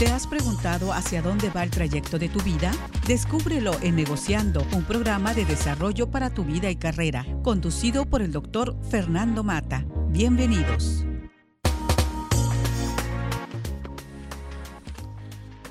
¿Te has preguntado hacia dónde va el trayecto de tu vida? Descúbrelo en Negociando, un programa de desarrollo para tu vida y carrera, conducido por el doctor Fernando Mata. Bienvenidos.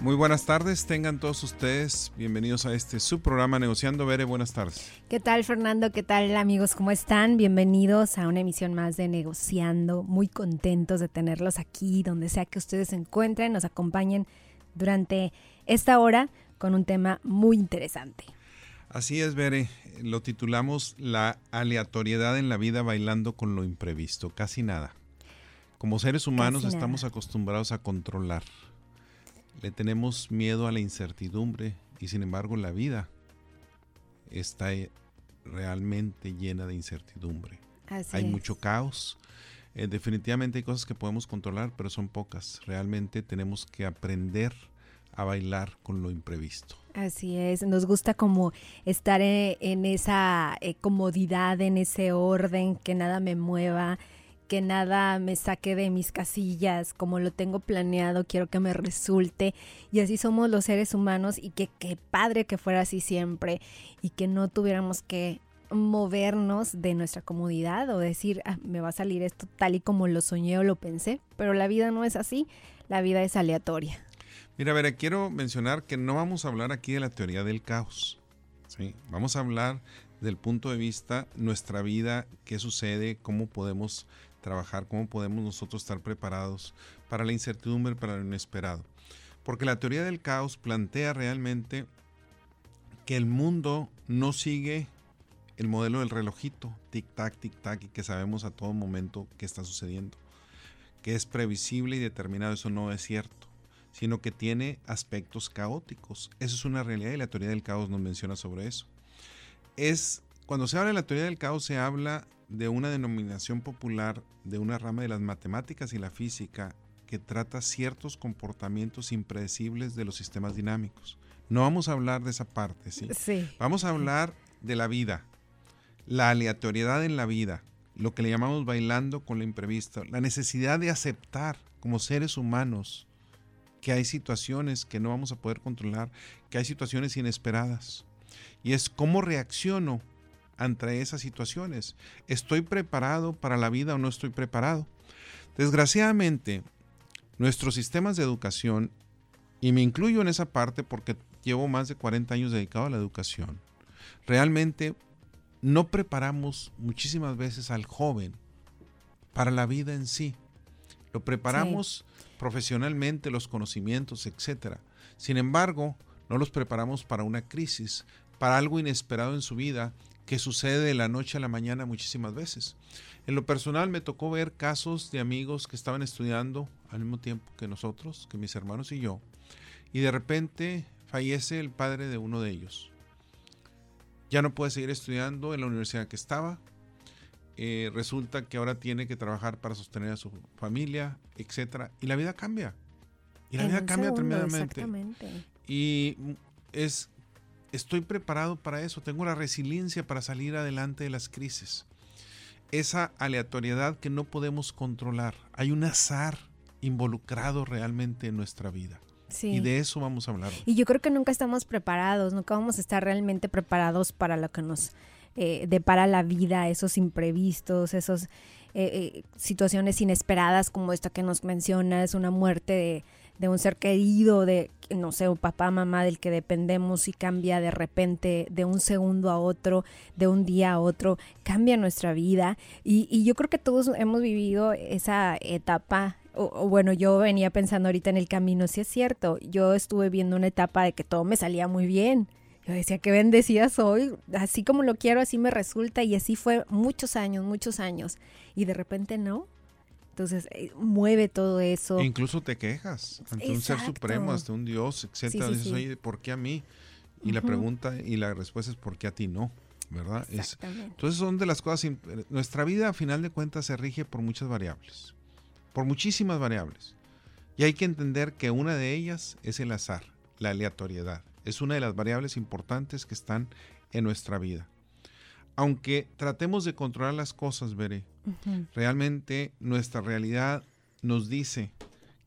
Muy buenas tardes, tengan todos ustedes bienvenidos a este subprograma Negociando Bere. Buenas tardes. ¿Qué tal, Fernando? ¿Qué tal, amigos? ¿Cómo están? Bienvenidos a una emisión más de Negociando. Muy contentos de tenerlos aquí, donde sea que ustedes se encuentren, nos acompañen durante esta hora con un tema muy interesante. Así es, Bere. Lo titulamos La aleatoriedad en la vida bailando con lo imprevisto. Casi nada. Como seres humanos estamos acostumbrados a controlar le tenemos miedo a la incertidumbre y sin embargo la vida está eh, realmente llena de incertidumbre. hay mucho caos. Eh, definitivamente hay cosas que podemos controlar, pero son pocas. Realmente tenemos que aprender a bailar con lo imprevisto. Así es, nos gusta como estar eh, en, esa comodidad, en ese orden, que nada me mueva, que nada me saque de mis casillas, como lo tengo planeado, quiero que me resulte. Y así somos los seres humanos y que qué padre que fuera así siempre y que no tuviéramos que movernos de nuestra comodidad o decir, ah, me va a salir esto tal y como lo soñé o lo pensé, pero la vida no es así, la vida es aleatoria. Mira, a ver, quiero mencionar que no vamos a hablar aquí de la teoría del caos, ¿sí? Vamos a hablar del punto de vista nuestra vida, qué sucede, cómo podemos trabajar, cómo podemos nosotros estar preparados para la incertidumbre, para lo inesperado. Porque la teoría del caos plantea realmente que el mundo no sigue el modelo del relojito, tic-tac, tic-tac, y que sabemos a todo momento qué está sucediendo. Que es previsible y determinado, eso no es cierto, sino que tiene aspectos caóticos. Eso es una realidad y la teoría del caos nos menciona sobre eso. Es, cuando se habla de la teoría del caos, se habla de una denominación popular de una rama de las matemáticas y la física que trata ciertos comportamientos impredecibles de los sistemas dinámicos. No vamos a hablar de esa parte, ¿sí? Sí. Vamos a hablar de la vida, la aleatoriedad en la vida, lo que le llamamos bailando con lo imprevisto, la necesidad de aceptar como seres humanos que hay situaciones que no vamos a poder controlar, que hay situaciones inesperadas. Y es cómo reacciono ante esas situaciones. ¿Estoy preparado para la vida o no estoy preparado? Desgraciadamente, nuestros sistemas de educación, y me incluyo en esa parte porque llevo más de 40 años dedicado a la educación, realmente no preparamos muchísimas veces al joven para la vida en sí. Lo preparamos profesionalmente, los conocimientos, etc. Sin embargo, no los preparamos para una crisis, para algo inesperado en su vida que sucede de la noche a la mañana muchísimas veces. En lo personal me tocó ver casos de amigos que estaban estudiando al mismo tiempo que nosotros, que mis hermanos y yo, y de repente fallece el padre de uno de ellos. Ya no puede seguir estudiando en la universidad que estaba. Eh, resulta que ahora tiene que trabajar para sostener a su familia, etcétera, y la vida cambia. Y la vida cambia tremendamente. Y es estoy preparado para eso, tengo la resiliencia para salir adelante de las crisis. Esa aleatoriedad que no podemos controlar, hay un azar involucrado realmente en nuestra vida. Y de eso vamos a hablar. Y yo creo que nunca estamos preparados, nunca vamos a estar realmente preparados para lo que nos eh, depara la vida, esos imprevistos, esas eh, eh, situaciones inesperadas como esta que nos mencionas, una muerte de, de un ser querido, de, no sé, un papá, mamá del que dependemos y cambia de repente de un segundo a otro, de un día a otro, cambia nuestra vida. Y, yo creo que todos hemos vivido esa etapa. O, bueno, yo venía pensando ahorita en el camino, si es cierto, yo estuve viendo una etapa de que todo me salía muy bien. Yo decía, qué bendecida soy, así como lo quiero, así me resulta, y así fue muchos años, muchos años. Y de repente no, entonces, eh, mueve todo eso. E incluso te quejas ante un ser supremo, ante un Dios, etcétera. Dices, oye, ¿por qué a mí? Y la pregunta y la respuesta es ¿por qué a ti no? ¿Verdad? entonces son de las cosas, nuestra vida a final de cuentas se rige por muchas variables, por muchísimas variables. Y hay que entender que una de ellas es el azar, la aleatoriedad. Es una de las variables importantes que están en nuestra vida aunque tratemos de controlar las cosas, veré, realmente nuestra realidad nos dice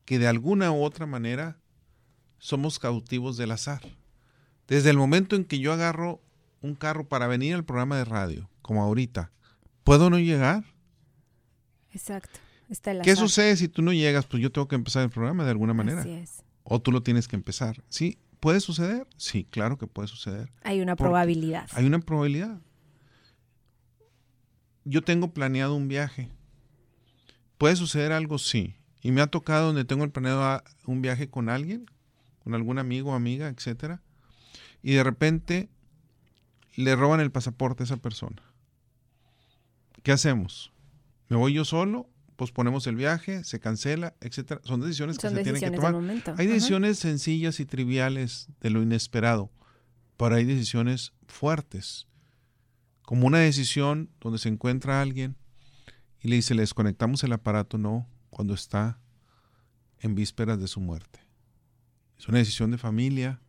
que de alguna u otra manera somos cautivos del azar. Desde el momento en que yo agarro un carro para venir al programa de radio, como ahorita, ¿puedo no llegar? Exacto. Está el ¿Qué azar. sucede si tú no llegas? Pues yo tengo que empezar el programa de alguna manera. Así es. O tú lo tienes que empezar. ¿Sí? ¿Puede suceder? Sí, claro que puede suceder. Hay una probabilidad. Hay una probabilidad. Yo tengo planeado un viaje. ¿Puede suceder algo? Sí. Y me ha tocado donde tengo el planeado a- un viaje con alguien, con algún amigo amiga, etcétera. Y de repente le roban el pasaporte a esa persona. ¿Qué hacemos? ¿Me voy yo solo? Posponemos el viaje, se cancela, etcétera. Son decisiones que se tienen que tomar. Hay Ajá. decisiones sencillas y triviales de lo inesperado, pero hay decisiones fuertes. Como una decisión donde se encuentra alguien y le dice, le desconectamos el aparato, no, cuando está en vísperas de su muerte. Es una decisión de familia,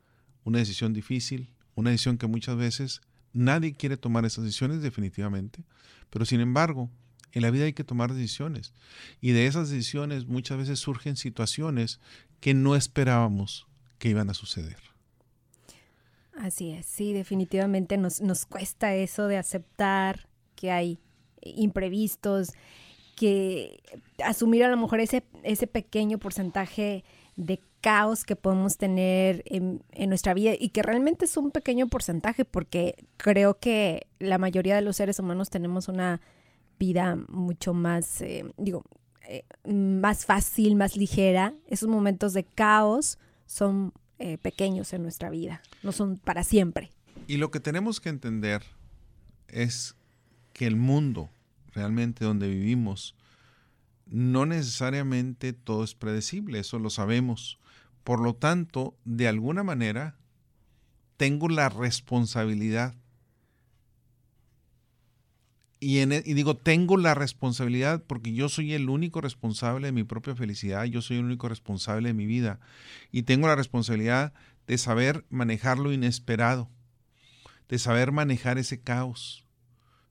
una decisión difícil, una decisión que muchas veces nadie quiere tomar esas decisiones definitivamente, pero sin embargo, en la vida hay que tomar decisiones y de esas decisiones muchas veces surgen situaciones que no esperábamos que iban a suceder. Así es, sí, definitivamente nos, nos cuesta eso de aceptar que hay imprevistos, que asumir a lo mejor ese, ese pequeño porcentaje de caos que podemos tener en, en nuestra vida y que realmente es un pequeño porcentaje porque creo que la mayoría de los seres humanos tenemos una vida mucho más, eh, digo, eh, más fácil, más ligera. Esos momentos de caos son eh, pequeños en nuestra vida, no son para siempre. Y lo que tenemos que entender es que el mundo realmente donde vivimos no necesariamente todo es predecible, eso lo sabemos. Por lo tanto, de alguna manera, tengo la responsabilidad. E- y digo, tengo la responsabilidad porque yo soy el único responsable de mi propia felicidad, yo soy el único responsable de mi vida. Y tengo la responsabilidad de saber manejar lo inesperado, de saber manejar ese caos,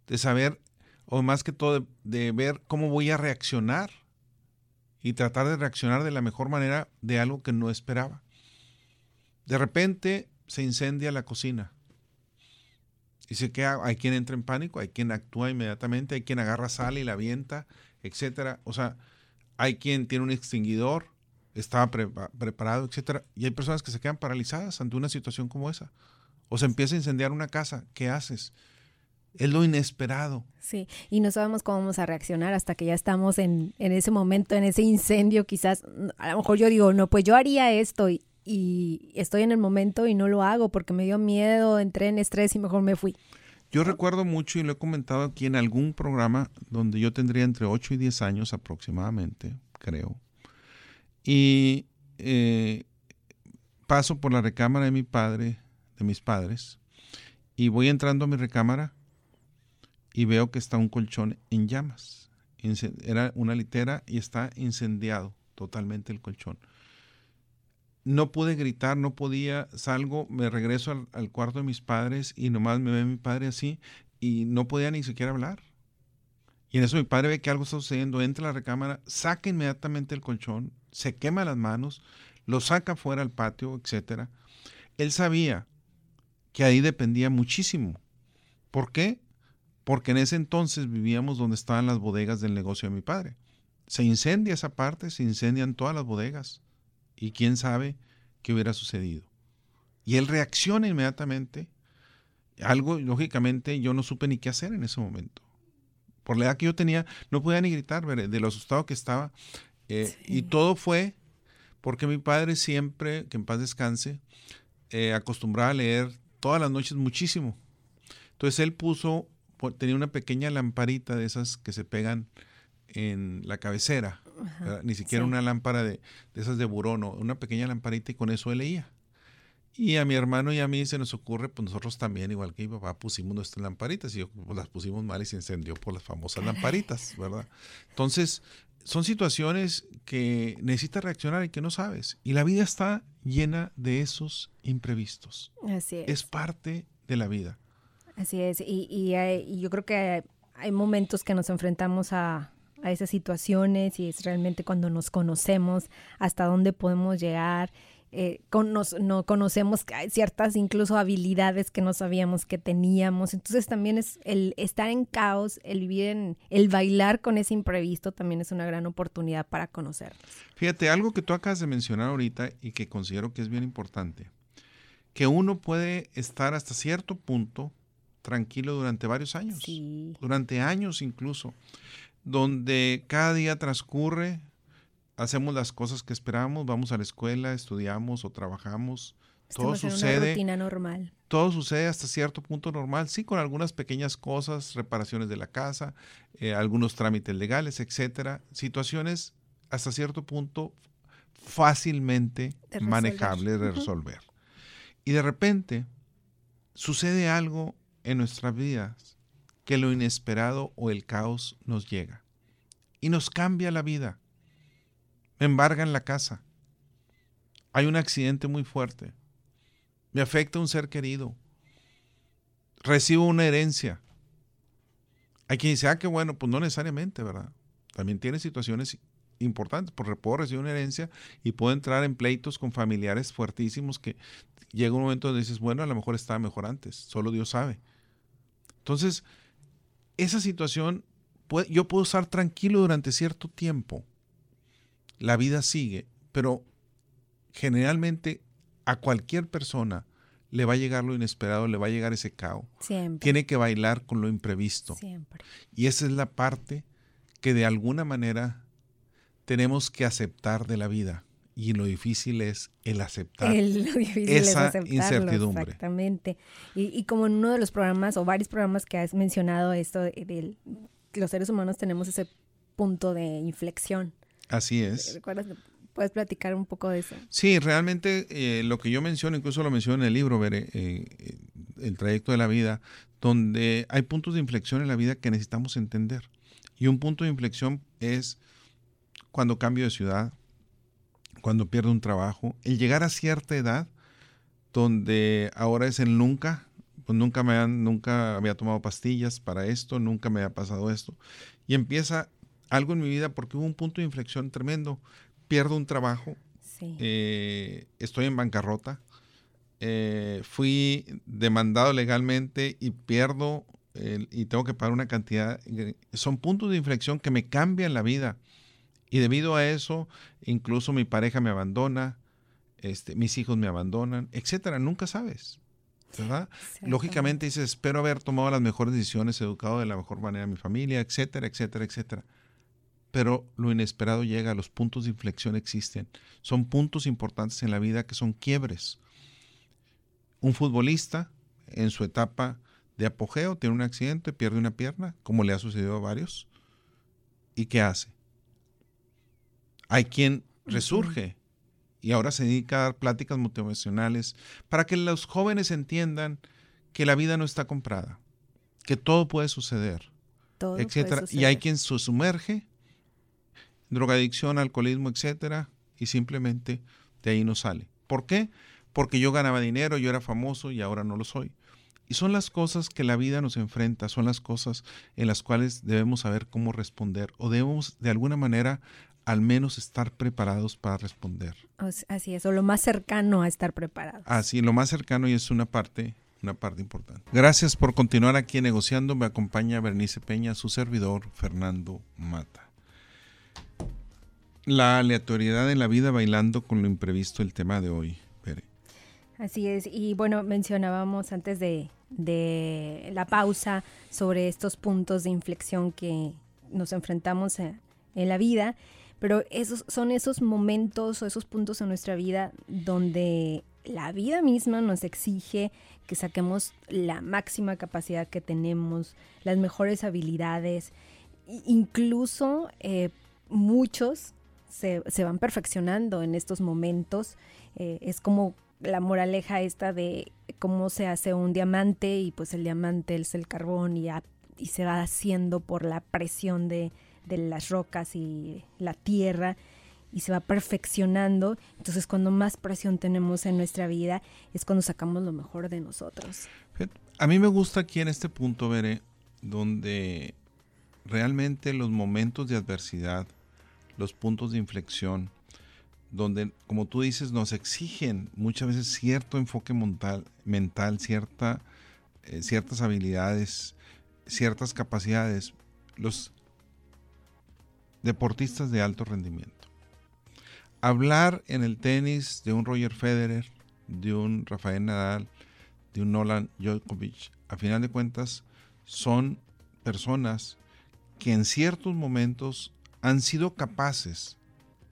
de saber, o más que todo, de, de ver cómo voy a reaccionar y tratar de reaccionar de la mejor manera de algo que no esperaba. De repente se incendia la cocina. Se queda, hay quien entra en pánico, hay quien actúa inmediatamente, hay quien agarra sal y la avienta, etcétera. O sea, hay quien tiene un extinguidor, estaba pre- preparado, etcétera. Y hay personas que se quedan paralizadas ante una situación como esa. O se empieza a incendiar una casa, ¿qué haces? Es lo inesperado. Sí, y no sabemos cómo vamos a reaccionar hasta que ya estamos en, en ese momento, en ese incendio, quizás, a lo mejor yo digo, no, pues yo haría esto y, y estoy en el momento y no lo hago porque me dio miedo, entré en estrés y mejor me fui. Yo recuerdo mucho y lo he comentado aquí en algún programa donde yo tendría entre 8 y 10 años aproximadamente, creo. Y eh, paso por la recámara de mi padre, de mis padres, y voy entrando a mi recámara y veo que está un colchón en llamas. Era una litera y está incendiado totalmente el colchón. No pude gritar, no podía, salgo, me regreso al, cuarto de mis padres y nomás me ve mi padre así y no podía ni siquiera hablar. Y en eso mi padre ve que algo está sucediendo, entra a la recámara, saca inmediatamente el colchón, se quema las manos, lo saca fuera al patio, etcétera. Él sabía que ahí dependía muchísimo. ¿Por qué? Porque en ese entonces vivíamos donde estaban las bodegas del negocio de mi padre. Se incendia esa parte, se incendian todas las bodegas. Y quién sabe qué hubiera sucedido. Y él reacciona inmediatamente. Algo, lógicamente, yo no supe ni qué hacer en ese momento. Por la edad que yo tenía, no podía ni gritar de lo asustado que estaba. Eh, Sí. Y todo fue porque mi padre siempre, que en paz descanse, eh, acostumbraba a leer todas las noches muchísimo. Entonces él puso, tenía una pequeña lamparita de esas que se pegan en la cabecera, ni siquiera sí. una lámpara de, de esas de buró, no, una pequeña lamparita y con eso él leía. Y a mi hermano y a mí se nos ocurre, pues nosotros también, igual que mi papá, pusimos nuestras lamparitas y yo, pues, las pusimos mal y se encendió por las famosas lamparitas, ¿verdad? Entonces, son situaciones que necesitas reaccionar y que no sabes. Y la vida está llena de esos imprevistos. Así es. Es parte de la vida. Así es, y, y, hay- y yo creo que hay momentos que nos enfrentamos a, a esas situaciones y es realmente cuando nos conocemos hasta dónde podemos llegar eh, no conocemos ciertas incluso habilidades que no sabíamos que teníamos. Entonces también es el estar en caos, el vivir en, el bailar con ese imprevisto también es una gran oportunidad para conocernos. Fíjate, algo que tú acabas de mencionar ahorita y que considero que es bien importante, que uno puede estar hasta cierto punto tranquilo durante varios años, durante años incluso, donde cada día transcurre hacemos las cosas que esperamos, vamos a la escuela, estudiamos o trabajamos. todo sucede. una rutina normal. Todo sucede hasta cierto punto normal, sí, con algunas pequeñas cosas, reparaciones de la casa, eh, algunos trámites legales, etcétera. Situaciones hasta cierto punto fácilmente manejables de resolver. Y de repente sucede algo en nuestras vidas que lo inesperado o el caos nos llega y nos cambia la vida me embargan la casa. Hay un accidente muy fuerte. Me afecta un ser querido. Recibo una herencia. Hay quien dice, ah, qué bueno, pues no necesariamente, ¿verdad? También tiene situaciones importantes, porque puedo recibir una herencia y puedo entrar en pleitos con familiares fuertísimos que llega un momento donde dices, bueno, a lo mejor estaba mejor antes, solo Dios sabe. Entonces, esa situación, yo puedo estar tranquilo durante cierto tiempo, la vida sigue, pero generalmente a cualquier persona le va a llegar lo inesperado, le va a llegar ese caos. Siempre. Tiene que bailar con lo imprevisto. Siempre. Y esa es la parte que de alguna manera tenemos que aceptar de la vida. Y lo difícil es el aceptar esa incertidumbre. Exactamente. Y, y, como en uno de los programas o varios programas que has mencionado esto de los seres humanos tenemos ese punto de inflexión Así es. ¿Recuerdas? ¿Puedes platicar un poco de eso? Sí, realmente eh, lo que yo menciono, incluso lo menciono en el libro, veré, eh, eh, el trayecto de la vida, donde hay puntos de inflexión en la vida que necesitamos entender. Y un punto de inflexión es cuando cambio de ciudad, cuando pierdo un trabajo, el llegar a cierta edad donde ahora es el nunca, pues nunca me han, nunca había tomado pastillas para esto, nunca me ha pasado esto. Y empieza algo en mi vida porque hubo un punto de inflexión tremendo. Pierdo un trabajo, eh, estoy en bancarrota, eh, fui demandado legalmente y pierdo y tengo que pagar una cantidad. Son puntos de inflexión que me cambian la vida. Y debido a eso, incluso mi pareja me abandona, este, mis hijos me abandonan, etcétera. Nunca sabes. ¿verdad? Lógicamente dices, espero haber tomado las mejores decisiones, educado de la mejor manera a mi familia, etcétera, etcétera, etcétera pero lo inesperado llega, los puntos de inflexión existen. Son puntos importantes en la vida que son quiebres. Un futbolista en su etapa de apogeo tiene un accidente, pierde una pierna, como le ha sucedido a varios. ¿Y qué hace? Hay quien resurge y ahora se dedica a dar pláticas motivacionales para que los jóvenes entiendan que la vida no está comprada, que todo puede suceder, etc. Y hay quien se sumerge drogadicción, alcoholismo, etcétera, y simplemente de ahí no sale. ¿Por qué? Porque yo ganaba dinero, yo era famoso y ahora no lo soy. Y son las cosas que la vida nos enfrenta, son las cosas en las cuales debemos saber cómo responder o debemos de alguna manera al menos estar preparados para responder. Así es, o lo más cercano a estar preparados. Así, lo más cercano y es una parte, una parte importante. Gracias por continuar aquí negociando. Me acompaña Bernice Peña, su servidor Fernando Mata. La aleatoriedad en la vida bailando con lo imprevisto, el tema de hoy. Así es, y bueno, mencionábamos antes de, la pausa sobre estos puntos de inflexión que nos enfrentamos en, la vida, pero esos son esos momentos o esos puntos en nuestra vida donde la vida misma nos exige que saquemos la máxima capacidad que tenemos, las mejores habilidades, incluso eh, muchos se, se van perfeccionando en estos momentos. Eh, es como la moraleja esta de cómo se hace un diamante y pues el diamante es el carbón y, y se va haciendo por la presión de, de las rocas y la tierra y se va perfeccionando. Entonces, cuando más presión tenemos en nuestra vida, es cuando sacamos lo mejor de nosotros. A mí me gusta aquí en este punto, Veré, donde realmente los momentos de adversidad los puntos de inflexión, donde, como tú dices, nos exigen muchas veces cierto enfoque mental, mental cierta, eh, ciertas habilidades, ciertas capacidades, los deportistas de alto rendimiento. Hablar en el tenis de un Roger Federer, de un Rafael Nadal, de un Nolan Djokovic, a final de cuentas, son personas que en ciertos momentos han sido capaces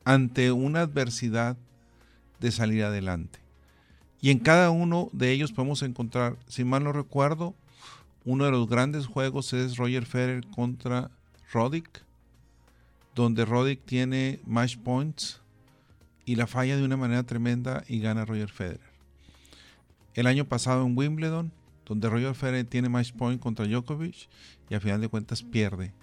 ante una adversidad de salir adelante. Y en cada uno de ellos podemos encontrar, si mal no recuerdo, uno de los grandes juegos es Roger Federer contra Roddick, donde Roddick tiene match points y la falla de una manera tremenda y gana Roger Federer. El año pasado en Wimbledon, donde Roger Federer tiene match point contra Djokovic y a final de cuentas pierde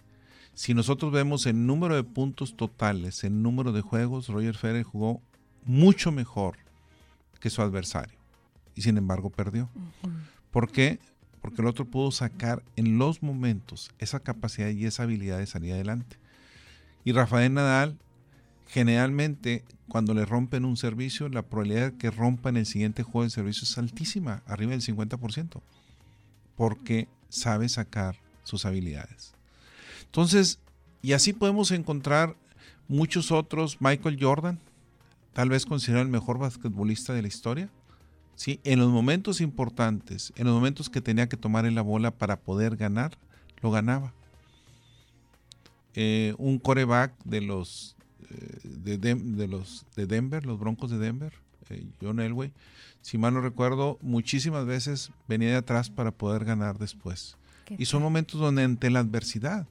si nosotros vemos el número de puntos totales, el número de juegos, Roger Federer jugó mucho mejor que su adversario y sin embargo perdió. ¿Por qué? Porque el otro pudo sacar en los momentos esa capacidad y esa habilidad de salir adelante. Y Rafael Nadal, generalmente cuando le rompen un servicio, la probabilidad que rompa en el siguiente juego de servicio es altísima, arriba del 50%, porque sabe sacar sus habilidades. Entonces, y así podemos encontrar muchos otros. Michael Jordan, tal vez considerado el mejor basquetbolista de la historia. ¿sí? En los momentos importantes, en los momentos que tenía que tomar la bola para poder ganar, lo ganaba. Eh, un coreback de los, eh, de, los de Denver, los Broncos de Denver, eh, John Elway, si mal no recuerdo, muchísimas veces venía de atrás para poder ganar después. Y son momentos donde ante la adversidad,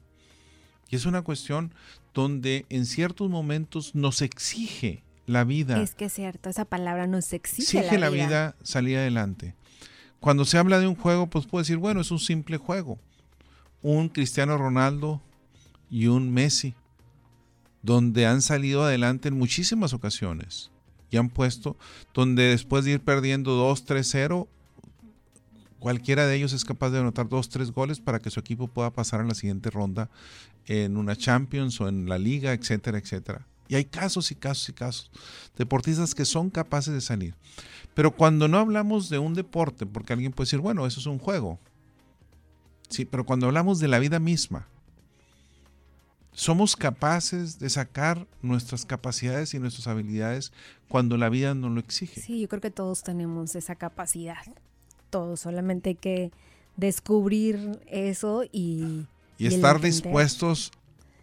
y es una cuestión donde en ciertos momentos nos exige la vida. Es que es cierto, esa palabra nos exige, exige la, vida. vida salir adelante. Cuando se habla de un juego, pues puede decir, bueno, es un simple juego. Un Cristiano Ronaldo y un Messi, donde han salido adelante en muchísimas ocasiones y han puesto, donde después de ir perdiendo 2-3-0, cualquiera de ellos es capaz de anotar dos, tres goles para que su equipo pueda pasar a la siguiente ronda en una Champions o en la liga, etcétera, etcétera. Y hay casos y casos y casos. Deportistas que son capaces de salir. Pero cuando no hablamos de un deporte, porque alguien puede decir, bueno, eso es un juego. Sí, pero cuando hablamos de la vida misma, somos capaces de sacar nuestras capacidades y nuestras habilidades cuando la vida nos lo exige. Sí, yo creo que todos tenemos esa capacidad. Todos, solamente hay que descubrir eso y y, estar dispuestos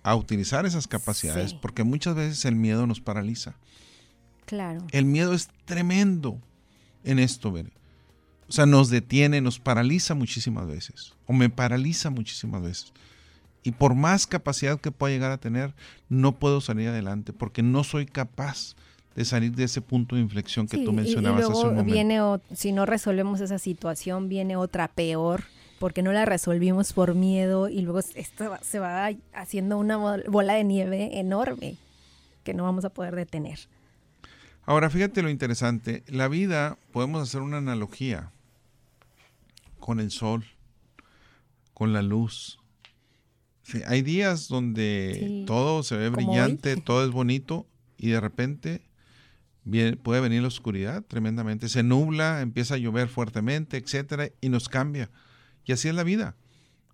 a utilizar esas capacidades, porque muchas veces el miedo nos paraliza. Claro. El miedo es tremendo en esto, ver. O sea, nos detiene, nos paraliza muchísimas veces, o me paraliza muchísimas veces. Y por más capacidad que pueda llegar a tener, no puedo salir adelante porque no soy capaz de salir de ese punto de inflexión que tú mencionabas y, luego hace un momento. Viene, si no resolvemos esa situación, viene otra peor porque no la resolvimos por miedo y luego esto se va haciendo una bola de nieve enorme que no vamos a poder detener. Ahora, fíjate lo interesante, la vida podemos hacer una analogía con el sol, con la luz. Hay días donde todo se ve brillante, todo es bonito y de repente puede venir la oscuridad tremendamente, se nubla, empieza a llover fuertemente, etcétera, y nos cambia. Y así es la vida.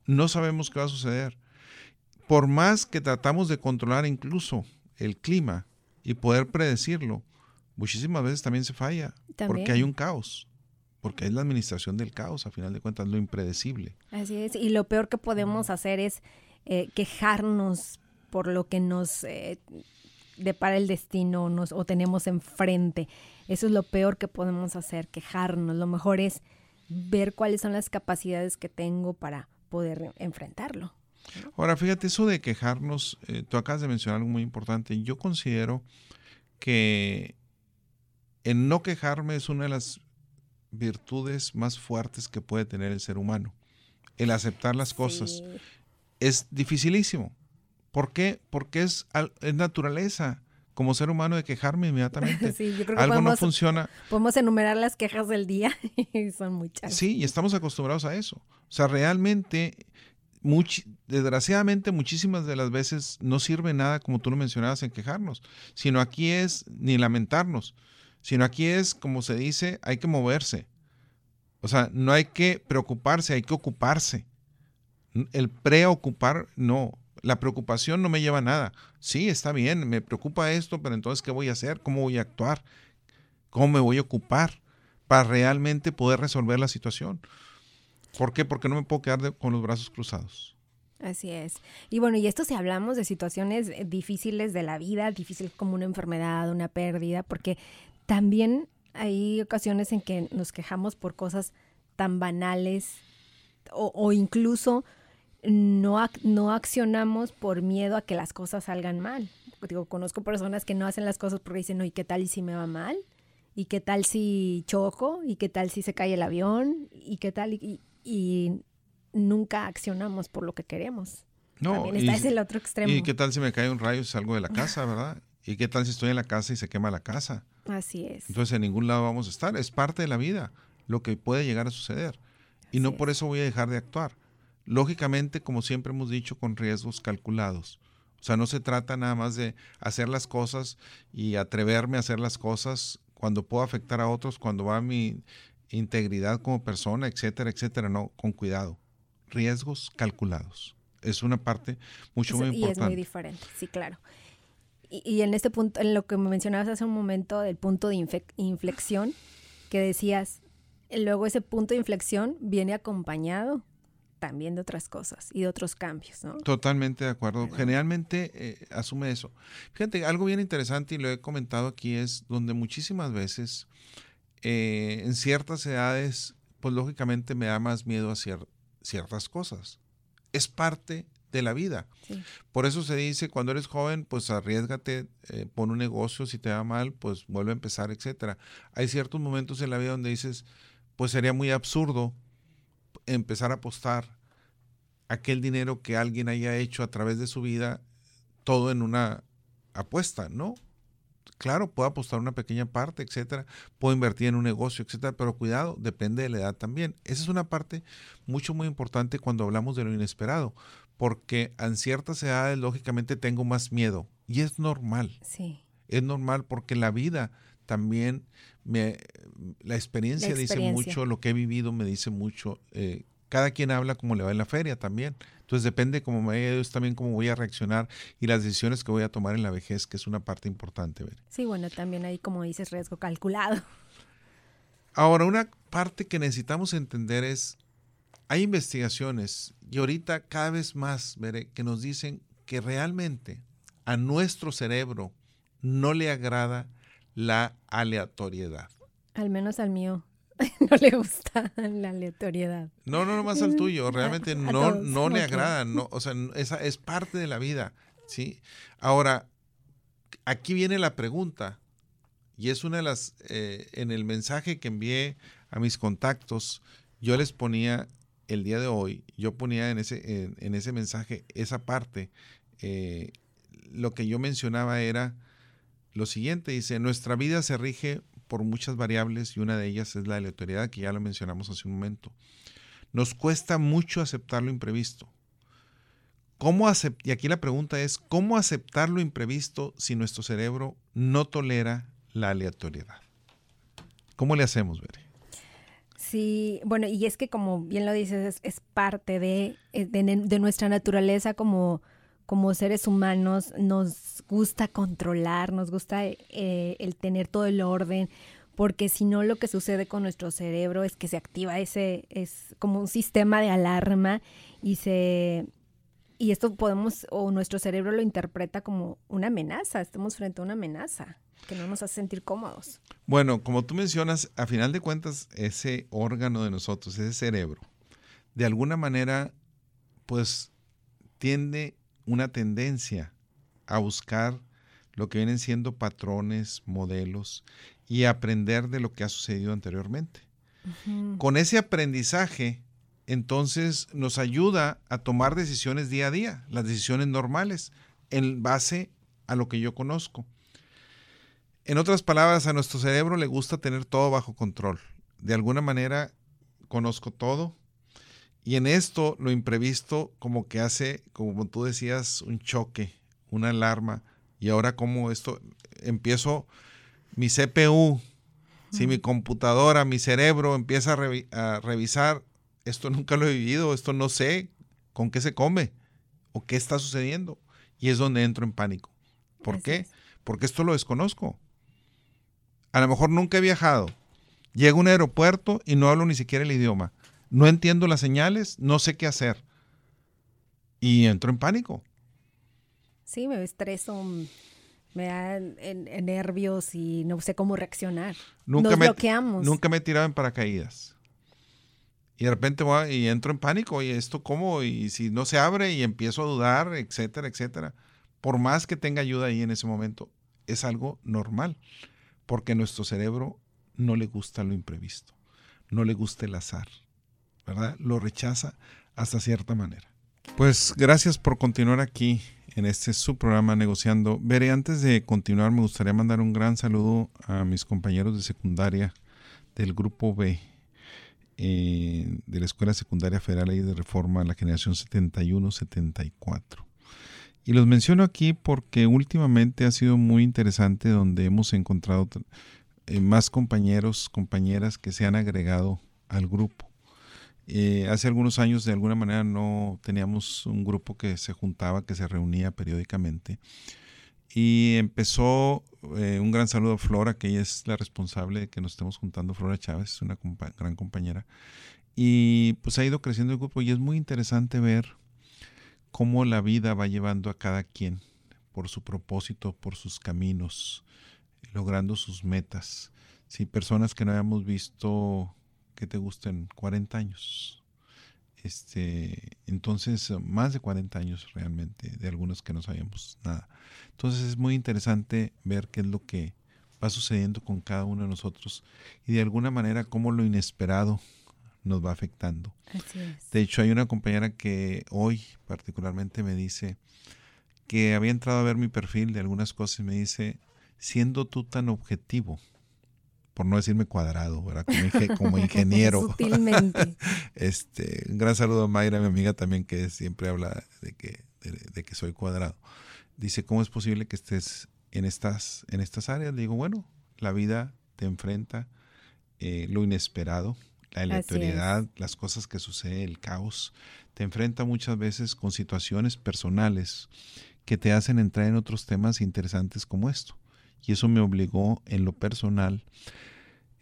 No sabemos qué va a suceder. Por más que tratamos de controlar incluso el clima y poder predecirlo, muchísimas veces también se falla. Porque hay un caos. Porque es la administración del caos, a final de cuentas, lo impredecible. Así es. Y lo peor que podemos hacer es eh, quejarnos por lo que nos eh, depara el destino nos, o tenemos enfrente. Eso es lo peor que podemos hacer, quejarnos. Lo mejor es ver cuáles son las capacidades que tengo para poder enfrentarlo. Ahora, fíjate, eso de quejarnos, eh, tú acabas de mencionar algo muy importante. Yo considero que el no quejarme es una de las virtudes más fuertes que puede tener el ser humano. El aceptar las cosas es dificilísimo. ¿Por qué? Porque es, es naturaleza como ser humano de quejarme inmediatamente. Sí, yo creo que Algo podemos, no funciona. Podemos enumerar las quejas del día y son muchas. Sí, y estamos acostumbrados a eso. O sea, realmente desgraciadamente muchísimas de las veces no sirve nada, como tú lo mencionabas, en quejarnos, sino aquí es ni lamentarnos, sino aquí es, como se dice, hay que moverse. O sea, no hay que preocuparse, hay que ocuparse. El preocupar, no. La preocupación no me lleva a nada. Sí, está bien, me preocupa esto, pero entonces, ¿qué voy a hacer? ¿Cómo voy a actuar? ¿Cómo me voy a ocupar para realmente poder resolver la situación? ¿Por qué? Porque no me puedo quedar con los brazos cruzados. Así es. Y bueno, y esto si hablamos de situaciones eh, difíciles de la vida, difícil como una enfermedad, una pérdida, porque también hay ocasiones en que nos quejamos por cosas tan banales o, incluso no, no accionamos por miedo a que las cosas salgan mal. Digo, conozco personas que no hacen las cosas porque dicen, no, ¿y qué tal si me va mal? ¿Y qué tal si choco? ¿Y qué tal si se cae el avión? ¿Y qué tal? Y, y nunca accionamos por lo que queremos. No, También está ese el otro extremo. ¿Y qué tal si me cae un rayo y salgo de la casa, verdad? ¿Y qué tal si estoy en la casa y se quema la casa? Así es. Entonces en ningún lado vamos a estar. Es parte de la vida, lo que puede llegar a suceder. Y no por eso voy a dejar de actuar. Lógicamente, como siempre hemos dicho, con riesgos calculados. O sea, no se trata nada más de hacer las cosas y atreverme a hacer las cosas cuando puedo afectar a otros, cuando va mi integridad como persona, etcétera, etcétera. No, con cuidado. Riesgos calculados. Es una parte mucho muy importante. Y es muy diferente, sí, claro. Y, en este punto, en lo que me mencionabas hace un momento del punto de inflexión, que decías, luego ese punto de inflexión viene acompañado también de otras cosas y de otros cambios, ¿no? Totalmente de acuerdo. Generalmente eh, asume eso. Fíjate, algo bien interesante y lo he comentado aquí es donde muchísimas veces eh, en ciertas edades, pues lógicamente me da más miedo a ciertas cosas. Es parte de la vida. Por eso se dice, cuando eres joven, pues arriesgate, eh, pon un negocio, si te va mal, pues vuelve a empezar, etcétera. Hay ciertos momentos en la vida donde dices, pues sería muy absurdo empezar a apostar aquel dinero que alguien haya hecho a través de su vida, todo en una apuesta, ¿no? Claro, puedo apostar una pequeña parte, etcétera, puedo invertir en un negocio, etcétera, pero cuidado, depende de la edad también. Esa es una parte mucho, muy importante cuando hablamos de lo inesperado, porque en ciertas edades lógicamente tengo más miedo y es normal. Sí. Es normal porque la vida también me la experiencia, dice mucho, lo que he vivido me dice mucho. Eh, cada quien habla como le va en la feria también. Entonces depende cómo me vaya, también cómo voy a reaccionar y las decisiones que voy a tomar en la vejez, que es una parte importante. Ver. Sí, bueno, también hay, como dices, riesgo calculado. Ahora, una parte que necesitamos entender es hay investigaciones y ahorita cada vez más veré que nos dicen que realmente a nuestro cerebro no le agrada la aleatoriedad. Al menos al mío no le gusta la aleatoriedad. No, no, no más al tuyo. Realmente no, no le agrada. No, o sea, esa es parte de la vida. ¿sí? Ahora, aquí viene la pregunta. Y es una de las, eh, en el mensaje que envié a mis contactos, yo les ponía el día de hoy, yo ponía en ese, en, ese mensaje esa parte, eh, lo que yo mencionaba era lo siguiente, dice, nuestra vida se rige por muchas variables y una de ellas es la aleatoriedad, que ya lo mencionamos hace un momento. Nos cuesta mucho aceptar lo imprevisto. ¿Cómo y aquí la pregunta es, ¿cómo aceptar lo imprevisto si nuestro cerebro no tolera la aleatoriedad? ¿Cómo le hacemos, Bere? Sí, bueno, y es que como bien lo dices, es, parte de, eh, de, nuestra naturaleza como, como seres humanos, nos gusta controlar, nos gusta eh, el tener todo el orden, porque si no lo que sucede con nuestro cerebro es que se activa ese, es como un sistema de alarma y se... Y esto podemos, o nuestro cerebro lo interpreta como una amenaza, estamos frente a una amenaza que no nos hace sentir cómodos. Bueno, como tú mencionas, a final de cuentas, ese órgano de nosotros, ese cerebro, de alguna manera, pues tiende una tendencia a buscar lo que vienen siendo patrones, modelos y aprender de lo que ha sucedido anteriormente. Con ese aprendizaje, entonces nos ayuda a tomar decisiones día a día, las decisiones normales, en base a lo que yo conozco. En otras palabras, a nuestro cerebro le gusta tener todo bajo control. De alguna manera conozco todo Y en esto, lo imprevisto como que hace, como tú decías, un choque, una alarma. Y ahora como esto, empiezo mi CPU, si mi computadora, mi cerebro empieza a, revisar, esto nunca lo he vivido, esto no sé con qué se come o qué está sucediendo. Y es donde entro en pánico. ¿Por qué? Porque esto lo desconozco. A lo mejor nunca he viajado. Llego a un aeropuerto y no hablo ni siquiera el idioma no entiendo las señales, no sé qué hacer. Y entro en pánico. Sí, me estreso, me da nervios y no sé cómo reaccionar. Nunca Nos me, bloqueamos. Nunca me he tirado en paracaídas. Y de repente voy y entro en pánico. ¿Y esto cómo? Y si no se abre y empiezo a dudar, etcétera, etcétera. Por más que tenga ayuda ahí en ese momento, es algo normal. Porque a nuestro cerebro no le gusta lo imprevisto. No le gusta el azar. ¿Verdad? Lo rechaza hasta cierta manera. Pues gracias por continuar aquí en este su programa Negociando. Veré, antes de continuar, me gustaría mandar un gran saludo a mis compañeros de secundaria del Grupo B eh, de la Escuela Secundaria Federal y de Reforma, la generación 71-74. Y los menciono aquí porque últimamente ha sido muy interesante donde hemos encontrado eh, más compañeros, compañeras que se han agregado al grupo. Eh, hace algunos años de alguna manera no teníamos un grupo que se juntaba, que se reunía periódicamente. Y empezó eh, un gran saludo a Flora, que ella es la responsable de que nos estemos juntando, Flora Chávez, una gran compañera. Y pues ha ido creciendo el grupo y es muy interesante ver cómo la vida va llevando a cada quien por su propósito, por sus caminos, logrando sus metas. Si personas que no habíamos visto que te gusten 40 años. Este, entonces, más de 40 años realmente, de algunos que no sabíamos nada. Entonces es muy interesante ver qué es lo que va sucediendo con cada uno de nosotros y de alguna manera cómo lo inesperado nos va afectando. De hecho, hay una compañera que hoy particularmente me dice que había entrado a ver mi perfil de algunas cosas y me dice, siendo tú tan objetivo, por no decirme cuadrado, ¿verdad? Como, ingeniero. Sutilmente. este, un gran saludo a Mayra, mi amiga también, que siempre habla de que, de, que soy cuadrado. Dice, ¿cómo es posible que estés en estas, en estas áreas? Le digo, bueno, la vida te enfrenta eh, lo inesperado, la aleatoriedad, las cosas que suceden, el caos, te enfrenta muchas veces con situaciones personales que te hacen entrar en otros temas interesantes como esto. Y eso me obligó en lo personal,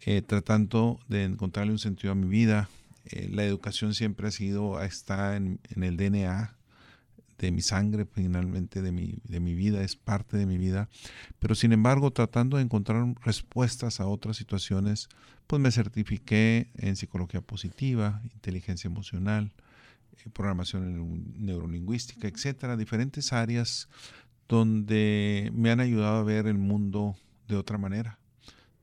eh, tratando de encontrarle un sentido a mi vida. Eh, la educación siempre ha sido, está en, el DNA de mi sangre, finalmente de mi, de mi vida, es parte de mi vida. Pero sin embargo, tratando de encontrar respuestas a otras situaciones, pues me certifiqué en psicología positiva, inteligencia emocional, eh, programación neurolingüística, etcétera, diferentes áreas donde me han ayudado a ver el mundo de otra manera,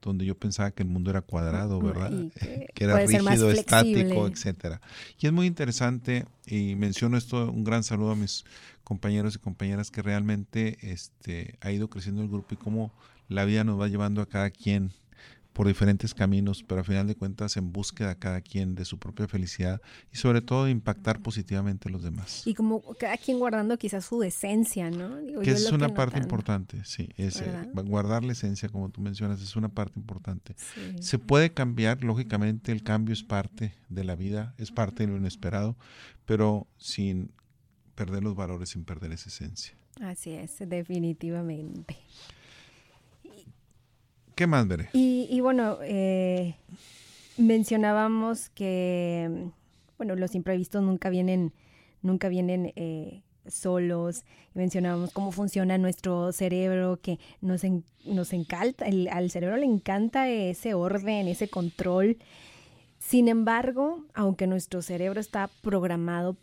donde yo pensaba que el mundo era cuadrado, ¿verdad? Que, era rígido, estático, etcétera. Y es muy interesante y menciono esto, un gran saludo a mis compañeros y compañeras que realmente este, ha ido creciendo el grupo y cómo la vida nos va llevando a cada quien por diferentes caminos, pero a final de cuentas en búsqueda cada quien de su propia felicidad y sobre todo de impactar positivamente a los demás. Y como cada quien guardando quizás su esencia, ¿no? que es una parte importante, sí, es, eh, guardar la esencia, como tú mencionas, es una parte importante. Se puede cambiar, lógicamente el cambio es parte de la vida, es parte de lo inesperado, pero sin perder los valores, sin perder esa esencia. Así es, definitivamente. ¿Qué más veré? Y, bueno, eh, mencionábamos que, bueno, los imprevistos nunca vienen, nunca vienen eh, solos. Mencionábamos cómo funciona nuestro cerebro, que nos, nos encanta, al cerebro le encanta ese orden, ese control. Sin embargo, aunque nuestro cerebro está programado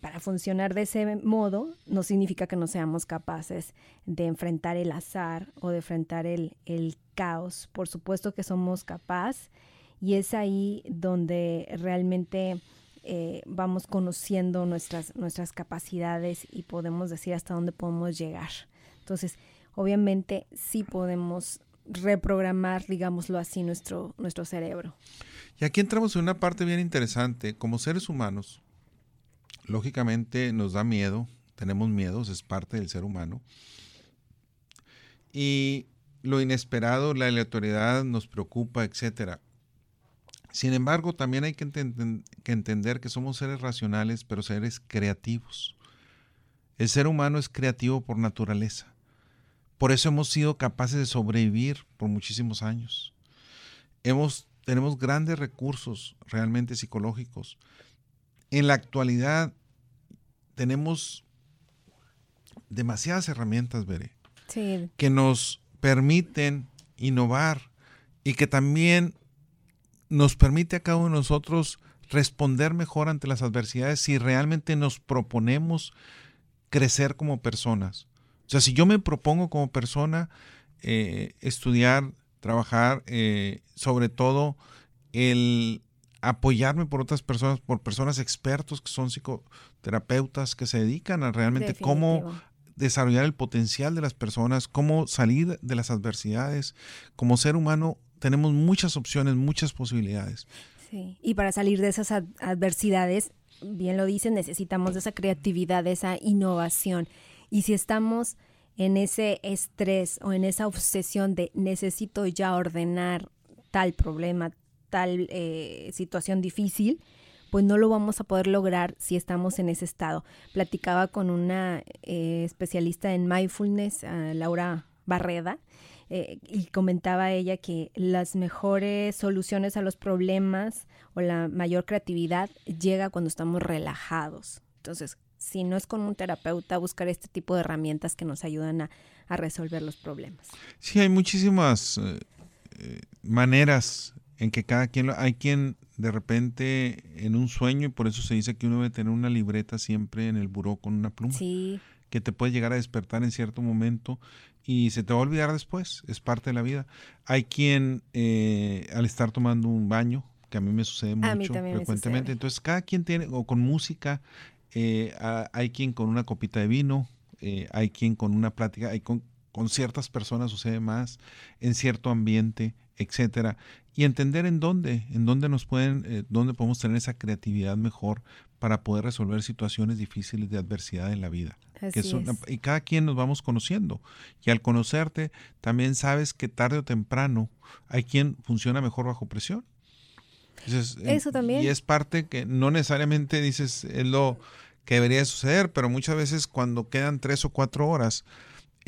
para funcionar de ese modo no significa que no seamos capaces de enfrentar el azar o de enfrentar el, caos. Por supuesto que somos capaces y es ahí donde realmente eh, vamos conociendo nuestras, nuestras capacidades y podemos decir hasta dónde podemos llegar. Entonces, obviamente sí podemos reprogramar, digámoslo así, nuestro, nuestro cerebro. Y aquí entramos en una parte bien interesante. Como seres humanos, lógicamente nos da miedo, tenemos miedos, es parte del ser humano. Y lo inesperado, la aleatoriedad nos preocupa, etcétera. Sin embargo, también hay que, entender que somos seres racionales, pero seres creativos. El ser humano es creativo por naturaleza. Por eso hemos sido capaces de sobrevivir por muchísimos años. Hemos, tenemos grandes recursos realmente psicológicos. En la actualidad tenemos demasiadas herramientas, Veré, que nos permiten innovar y que también nos permite a cada uno de nosotros responder mejor ante las adversidades si realmente nos proponemos crecer como personas. O sea, si yo me propongo como persona eh, estudiar, trabajar, eh, sobre todo el apoyarme por otras personas, por personas expertos que son psicoterapeutas, que se dedican a realmente cómo desarrollar el potencial de las personas, cómo salir de las adversidades. Como ser humano tenemos muchas opciones, muchas posibilidades. Sí, y para salir de esas adversidades, bien lo dicen, necesitamos de esa creatividad, de esa innovación. Y si estamos en ese estrés o en esa obsesión de necesito ya ordenar tal problema, tal eh, situación difícil, pues no lo vamos a poder lograr si estamos en ese estado. Platicaba con una eh, especialista en mindfulness, Laura Barreda, eh, y comentaba ella que las mejores soluciones a los problemas o la mayor creatividad llega cuando estamos relajados. Entonces, si no es con un terapeuta, buscar este tipo de herramientas que nos ayudan a, resolver los problemas. Sí, hay muchísimas eh, eh, maneras en que cada quien, hay quien de repente en un sueño, y por eso se dice que uno debe tener una libreta siempre en el buró con una pluma. Sí. Que te puede llegar a despertar en cierto momento y se te va a olvidar después, es parte de la vida. Hay quien eh, al estar tomando un baño, que a mí me sucede mucho frecuentemente, entonces cada quien tiene, o con música, eh, hay quien con una copita de vino, eh, hay quien con una plática, hay con, con ciertas personas sucede más, en cierto ambiente, etcétera y entender en dónde, en dónde nos pueden, dónde podemos tener esa creatividad mejor para poder resolver situaciones difíciles de adversidad en la vida y cada quien nos vamos conociendo. Y al conocerte, también sabes que tarde o temprano hay quien funciona mejor bajo presión. Eso también. Y es parte que no necesariamente dices es lo que debería suceder, pero muchas veces cuando quedan tres o cuatro horas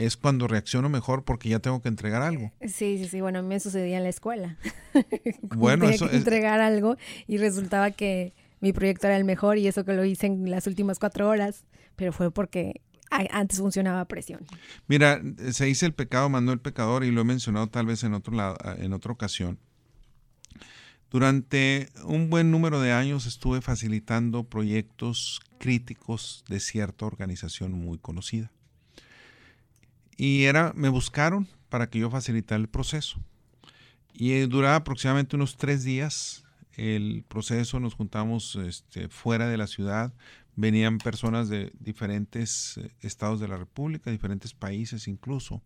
es cuando reacciono mejor porque ya tengo que entregar algo. Sí, sí, sí. Bueno, a mí me sucedía en la escuela. bueno, eso que entregar algo y resultaba que mi proyecto era el mejor y eso que lo hice en las últimas cuatro horas pero fue porque antes funcionaba presión. Mira, se dice el pecado mandó el pecador y lo he mencionado tal vez en otro lado, en otra ocasión. Durante un buen número de años estuve facilitando proyectos críticos de cierta organización muy conocida. Y era, me buscaron para que yo facilitara el proceso. Y duraba aproximadamente unos tres días el proceso, nos juntamos este, fuera de la ciudad, venían personas de diferentes eh, estados de la República, diferentes países incluso,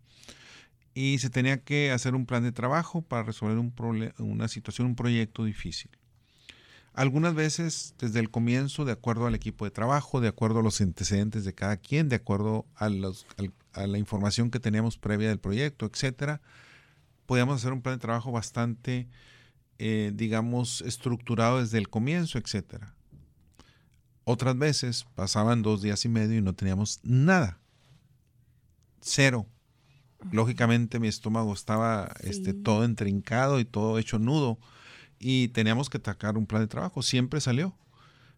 y se tenía que hacer un plan de trabajo para resolver un una situación, un proyecto difícil. Algunas veces desde el comienzo, de acuerdo al equipo de trabajo, de acuerdo a los antecedentes de cada quien, de acuerdo a, la información que teníamos previa del proyecto, etcétera, podíamos hacer un plan de trabajo bastante, eh, digamos, estructurado desde el comienzo, etcétera. Otras veces pasaban dos días y medio y no teníamos nada. Cero. Lógicamente mi estómago estaba este, todo entrincado y todo hecho nudo y teníamos que atacar un plan de trabajo. Siempre salió.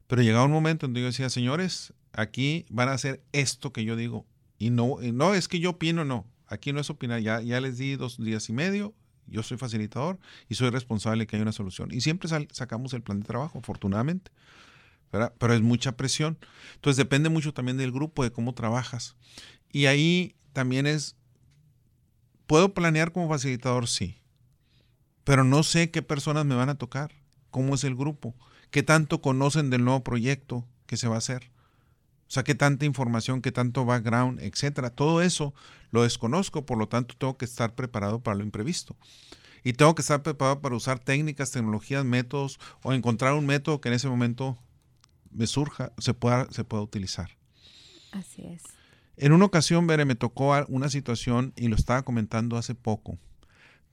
Pero llegaba un momento en donde yo decía, señores, aquí van a hacer esto que yo digo. Y no, no es que yo opino, no. Aquí no es opinar. Ya, ya les di dos días y medio. Yo soy facilitador y soy responsable de que haya una solución. Y siempre sacamos el plan de trabajo, afortunadamente pero es mucha presión. Entonces depende mucho también del grupo, de cómo trabajas. Y ahí también es, puedo planear como facilitador, sí, pero no sé qué personas me van a tocar, cómo es el grupo, qué tanto conocen del nuevo proyecto que se va a hacer. O sea, qué tanta información, qué tanto background, etcétera. Todo eso lo desconozco, por lo tanto tengo que estar preparado para lo imprevisto. Y tengo que estar preparado para usar técnicas, tecnologías, métodos o encontrar un método que en ese momento me surja, se pueda, se pueda utilizar. Así es. En una ocasión, Bere, me tocó una situación, y lo estaba comentando hace poco,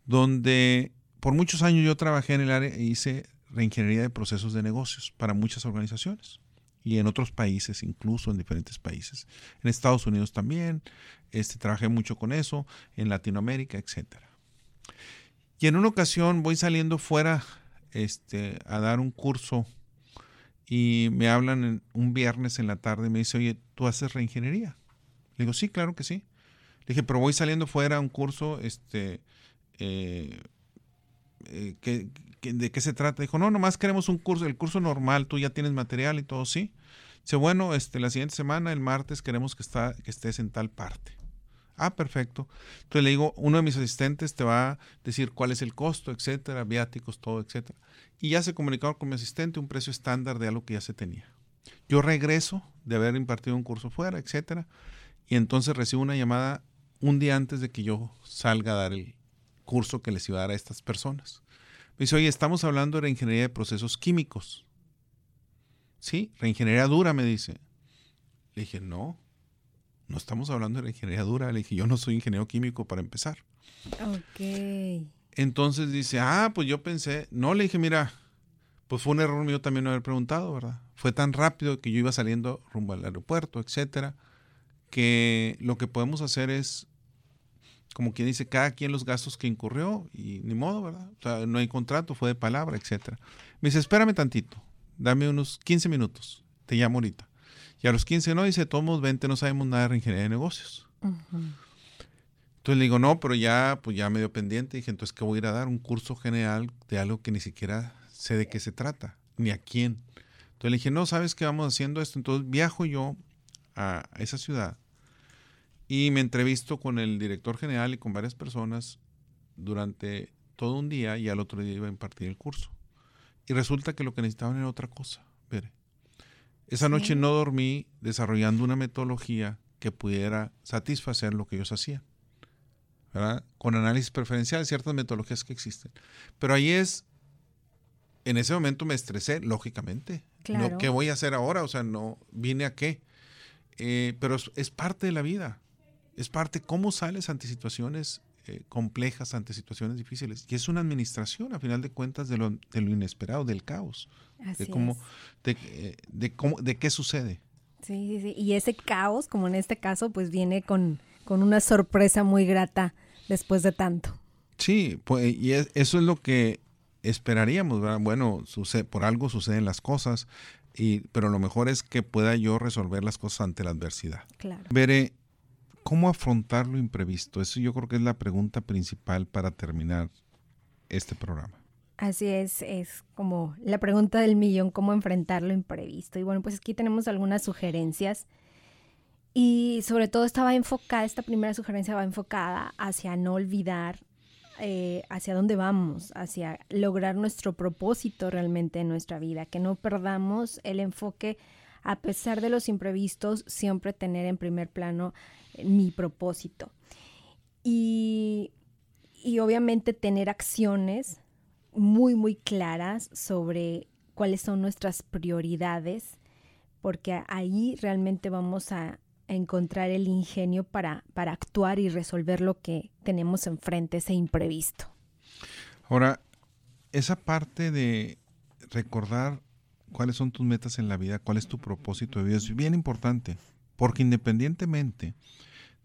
donde por muchos años yo trabajé en el área e hice reingeniería de procesos de negocios para muchas organizaciones y en otros países, incluso en diferentes países. En Estados Unidos también, este, trabajé mucho con eso, en Latinoamérica, etc. Y en una ocasión voy saliendo fuera este, a dar un curso y me hablan un viernes en la tarde y me dice, oye, ¿tú haces reingeniería? Le digo, sí, claro que sí. Le dije, pero voy saliendo fuera a un curso, este, eh, eh, de qué se trata? Dijo, no, nomás queremos un curso, el curso normal, tú ya tienes material y todo, sí. Dice, bueno, este, la siguiente semana, el martes, queremos que, está, que estés en tal parte. Ah, perfecto. Entonces le digo, uno de mis asistentes te va a decir cuál es el costo, etcétera, viáticos, todo, etcétera. Y ya se comunicó con mi asistente un precio estándar de algo que ya se tenía. Yo regreso de haber impartido un curso fuera, etcétera, y entonces recibo una llamada un día antes de que yo salga a dar el curso que les iba a dar a estas personas. Me dice, oye, estamos hablando de la ingeniería de procesos químicos. Sí, reingeniería dura, me dice. Le dije, no, no estamos hablando de la ingeniería dura. Le dije, yo no soy ingeniero químico para empezar. Ok. Entonces dice, ah, pues yo pensé, no, le dije, mira, pues fue un error mío también no haber preguntado, ¿verdad? Fue tan rápido que yo iba saliendo rumbo al aeropuerto, etcétera, que lo que podemos hacer es como quien dice, cada quien los gastos que incurrió y ni modo, ¿verdad? O sea, no hay contrato, fue de palabra, etcétera. Me dice, espérame tantito, dame unos 15 minutos, te llamo ahorita. Y a los 15 no, dice, todos 20 no sabemos nada de ingeniería de negocios. Entonces le digo, no, pero ya, pues ya medio pendiente. Dije, entonces, ¿qué voy a ir a dar? Un curso general de algo que ni siquiera sé de qué se trata, ni a quién. Entonces le dije, no, ¿sabes qué vamos haciendo esto? Entonces viajo yo a esa ciudad y me entrevisto con el director general y con varias personas durante todo un día y al otro día iba a impartir el curso. Y resulta que lo que necesitaban era otra cosa. Esa noche no dormí desarrollando una metodología que pudiera satisfacer lo que ellos hacían. ¿verdad? Con análisis preferencial, ciertas metodologías que existen. Pero ahí es, en ese momento me estresé, lógicamente. Claro. ¿Qué voy a hacer ahora? O sea, no, vine a qué. Eh, pero es, parte de la vida es parte cómo sales ante situaciones eh, complejas, ante situaciones difíciles. Y es una administración, a final de cuentas, de lo, de lo inesperado, del caos. de cómo, de, eh, de, cómo, de qué sucede. Sí, sí, sí. Y ese caos, como en este caso, pues viene con, con una sorpresa muy grata después de tanto. Sí, pues, y eso es lo que esperaríamos, ¿verdad? Bueno, sucede, por algo suceden las cosas, y, pero lo mejor es que pueda yo resolver las cosas ante la adversidad. Claro. Veré, ¿Cómo afrontar lo imprevisto? Eso yo creo que es la pregunta principal para terminar este programa. Así es, es como la pregunta del millón, cómo enfrentar lo imprevisto. Y bueno, pues aquí tenemos algunas sugerencias. Y sobre todo estaba enfocada, esta primera sugerencia va enfocada hacia no olvidar eh, hacia dónde vamos, hacia lograr nuestro propósito realmente en nuestra vida, que no perdamos el enfoque a pesar de los imprevistos, siempre tener en primer plano mi propósito. Y, obviamente tener acciones muy, muy claras sobre cuáles son nuestras prioridades, porque ahí realmente vamos a, encontrar el ingenio para, para actuar y resolver lo que tenemos enfrente, ese imprevisto. Ahora, esa parte de recordar cuáles son tus metas en la vida, cuál es tu propósito de vida, es bien importante, porque independientemente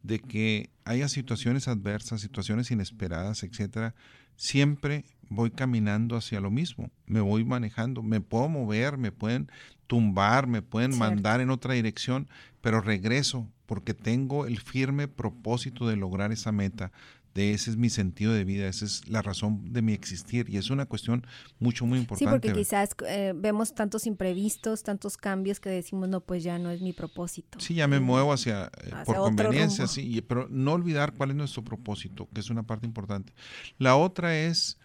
de que haya situaciones adversas, situaciones inesperadas, etcétera, siempre voy caminando hacia lo mismo, me voy manejando, me puedo mover, me pueden tumbar, me pueden mandar en otra dirección, pero regreso porque tengo el firme propósito de lograr esa meta, de ese es mi sentido de vida, esa es la razón de mi existir y es una cuestión mucho, muy importante. Sí, porque quizás eh, vemos tantos imprevistos, tantos cambios que decimos, no, pues ya no es mi propósito. Sí, ya me muevo hacia, eh, por conveniencia, sí, pero no olvidar cuál es nuestro propósito, que es una parte importante. La otra es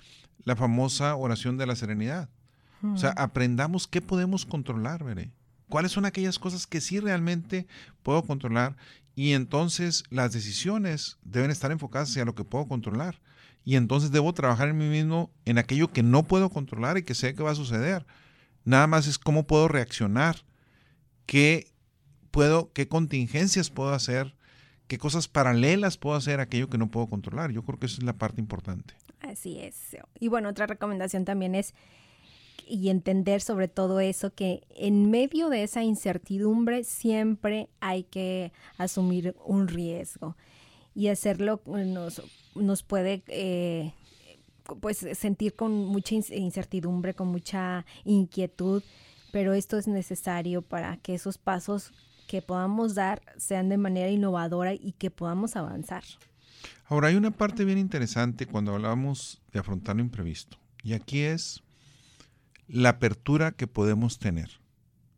la famosa oración de la serenidad. O sea, aprendamos qué podemos controlar, veré. ¿Cuáles son aquellas cosas que sí realmente puedo controlar y entonces las decisiones deben estar enfocadas hacia lo que puedo controlar. Y entonces debo trabajar en mí mismo en aquello que no puedo controlar y que sé que va a suceder. Nada más es cómo puedo reaccionar qué puedo, qué contingencias puedo hacer, qué cosas paralelas puedo hacer aquello que no puedo controlar. Yo creo que esa es la parte importante. Así es. Y bueno, otra recomendación también es y entender sobre todo eso, que en medio de esa incertidumbre siempre hay que asumir un riesgo y hacerlo nos, nos puede eh, pues sentir con mucha incertidumbre, con mucha inquietud, pero esto es necesario para que esos pasos que podamos dar sean de manera innovadora y que podamos avanzar. Ahora, hay una parte bien interesante cuando hablamos de afrontar lo imprevisto, y aquí es la apertura que podemos tener.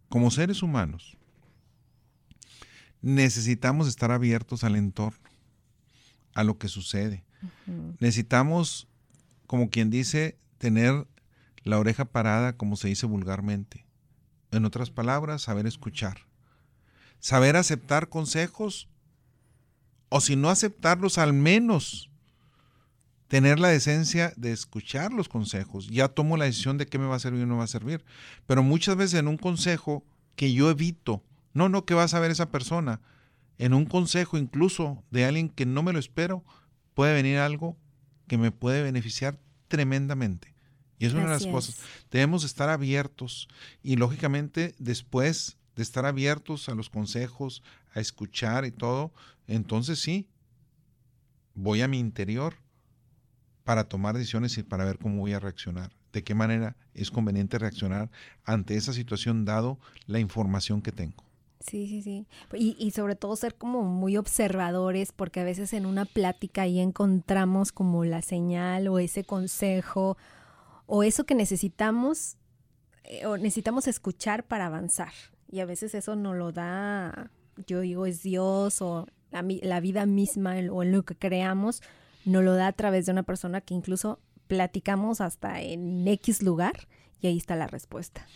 Como seres humanos, necesitamos estar abiertos al entorno, a lo que sucede. Necesitamos, como quien dice, tener la oreja parada, como se dice vulgarmente. En otras palabras, saber escuchar. Saber aceptar consejos o si no aceptarlos, al menos tener la decencia de escuchar los consejos. Ya tomo la decisión de qué me va a servir o no va a servir. Pero muchas veces en un consejo que yo evito, no, no, ¿qué va a saber esa persona? En un consejo incluso de alguien que no me lo espero, puede venir algo que me puede beneficiar tremendamente. Y es una de las cosas. Debemos estar abiertos y lógicamente después de estar abiertos a los consejos, a escuchar y todo, entonces sí, voy a mi interior para tomar decisiones y para ver cómo voy a reaccionar, de qué manera es conveniente reaccionar ante esa situación dado la información que tengo. Sí, sí, sí. Y, sobre todo ser como muy observadores, porque a veces en una plática ahí encontramos como la señal o ese consejo o eso que necesitamos eh, o necesitamos escuchar para avanzar. Y a veces eso no lo da, yo digo, es Dios o la, vida misma o lo que creamos, no lo da a través de una persona que incluso platicamos hasta en X lugar y ahí está la respuesta.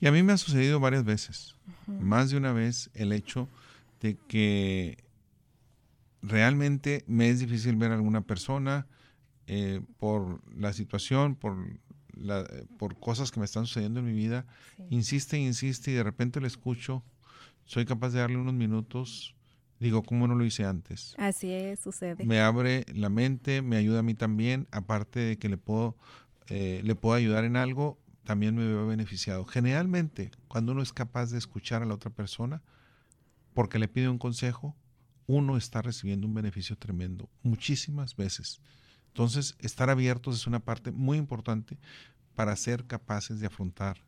Y a mí me ha sucedido varias veces, más de una vez, el hecho de que realmente me es difícil ver a alguna persona eh, por la situación, por, la, por cosas que me están sucediendo en mi vida, insiste, insiste y de repente le escucho, soy capaz de darle unos minutos Digo, ¿cómo no lo hice antes? Así es, sucede. Me abre la mente, me ayuda a mí también, aparte de que le puedo, eh, le puedo ayudar en algo, también me veo beneficiado. Generalmente, cuando uno es capaz de escuchar a la otra persona, porque le pide un consejo, uno está recibiendo un beneficio tremendo, muchísimas veces. Entonces, estar abiertos es una parte muy importante para ser capaces de afrontar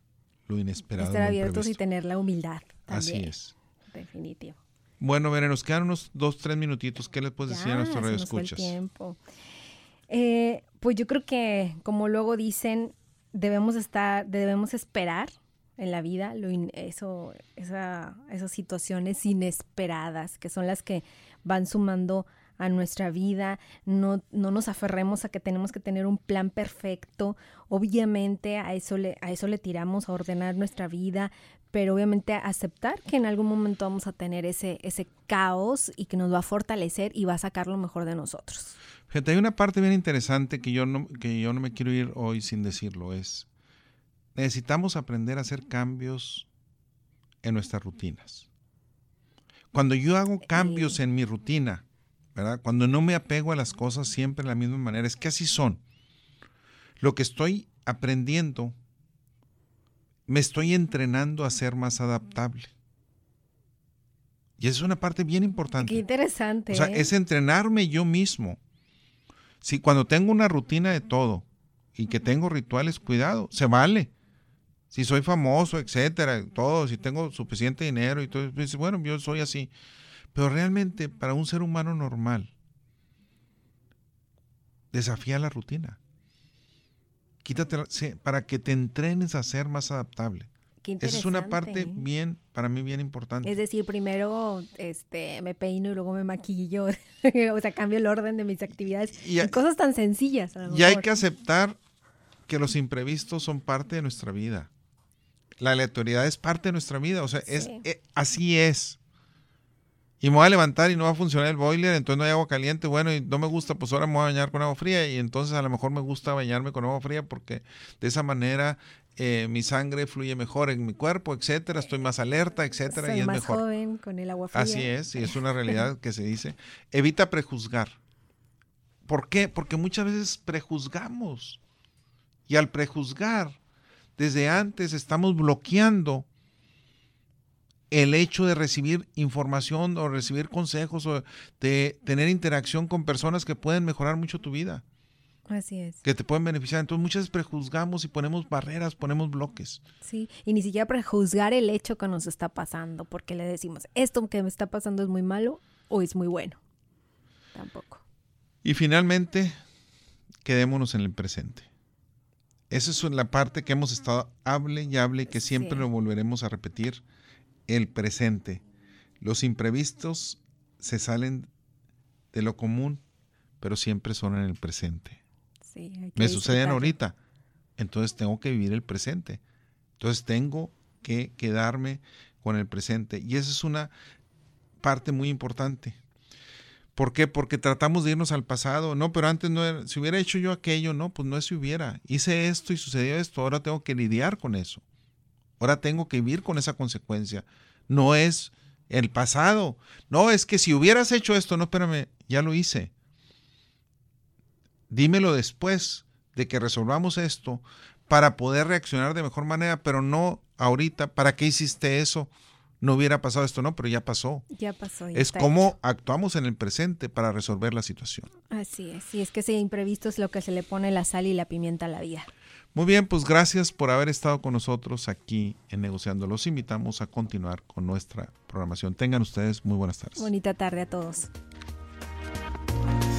lo inesperado. Estar abiertos y tener la humildad. Así es. Definitivo. Bueno, Verena, nos quedan unos dos, tres minutitos. ¿Qué les puedes decir a nuestros radioescuchas? tiempo. Eh, pues yo creo que, como luego dicen, debemos estar, debemos esperar en la vida lo eso, esa, esas situaciones inesperadas, que son las que van sumando a nuestra vida, no, no nos aferremos a que tenemos que tener un plan perfecto, obviamente a eso le, a eso le tiramos, a ordenar nuestra vida, pero obviamente aceptar que en algún momento vamos a tener ese, ese caos y que nos va a fortalecer y va a sacar lo mejor de nosotros. Fíjate, hay una parte bien interesante que yo no, que yo no me quiero ir hoy sin decirlo, es necesitamos aprender a hacer cambios en nuestras rutinas. Cuando yo hago cambios en mi rutina, ¿verdad? Cuando no me apego a las cosas siempre de la misma manera, es que así son. Lo que estoy aprendiendo me estoy entrenando a ser más adaptable. Y esa es una parte bien importante. Qué interesante. O sea, ¿eh? es entrenarme yo mismo. Si cuando tengo una rutina de todo y que tengo rituales, cuidado, se vale. Si soy famoso, etcétera, todo, si tengo suficiente dinero y todo, pues, bueno, yo soy así. Pero realmente para un ser humano normal, desafía la rutina quítate para que te entrenes a ser más adaptable. Esa es una parte bien, para mí bien importante. Es decir, primero este, me peino y luego me maquillo, o sea, cambio el orden de mis actividades. Y, cosas tan sencillas. y hay que aceptar que los imprevistos son parte de nuestra vida. La aleatoriedad es parte de nuestra vida, o sea, es, eh, así es y me voy a levantar y no va a funcionar el boiler, entonces no hay agua caliente, bueno, y no me gusta, pues ahora me voy a bañar con agua fría y entonces a lo mejor me gusta bañarme con agua fría porque de esa manera eh, mi sangre fluye mejor en mi cuerpo, etcétera, estoy más alerta, etcétera, Soy y es más mejor. joven con el agua fría. Así es, y es una realidad que se dice. Evita prejuzgar. ¿Por qué? Porque muchas veces prejuzgamos. Y al prejuzgar, desde antes estamos bloqueando el hecho de recibir información o recibir consejos o de tener interacción con personas que pueden mejorar mucho tu vida, Así es. que te pueden beneficiar. Entonces muchas veces prejuzgamos y ponemos barreras, ponemos bloques. Sí, y ni siquiera prejuzgar el hecho que nos está pasando, porque le decimos, esto que me está pasando es muy malo o es muy bueno. Tampoco. Y finalmente, quedémonos en el presente. Esa es la parte que hemos estado hable y hable que siempre Sí. lo volveremos a repetir. El presente. Los imprevistos se salen de lo común, pero siempre son en el presente. Sí, Me suceden ahorita. Entonces tengo que vivir el presente. Entonces tengo que quedarme con el presente. Y esa es una parte muy importante. ¿Por qué? Porque tratamos de irnos al pasado. No, pero antes no era, si hubiera hecho yo aquello, no, pues no es si hubiera. Hice esto y sucedió esto. Ahora tengo que lidiar con eso. Ahora tengo que vivir con esa consecuencia. No es el pasado. No, es que si hubieras hecho esto, no, espérame, ya lo hice dímelo después de que resolvamos esto para poder reaccionar de mejor manera, pero no ahorita, ¿para qué hiciste eso? No hubiera pasado esto, no, pero ya pasó. Ya pasó. ya Es hecho. actuamos en el presente para resolver la situación. Así es. Y es que ese imprevisto es lo que se le pone la sal y la pimienta a la vida. Muy bien, pues gracias por haber estado con nosotros aquí en Negociando. Los invitamos a continuar con nuestra programación. Tengan ustedes muy buenas tardes. Bonita tarde a todos.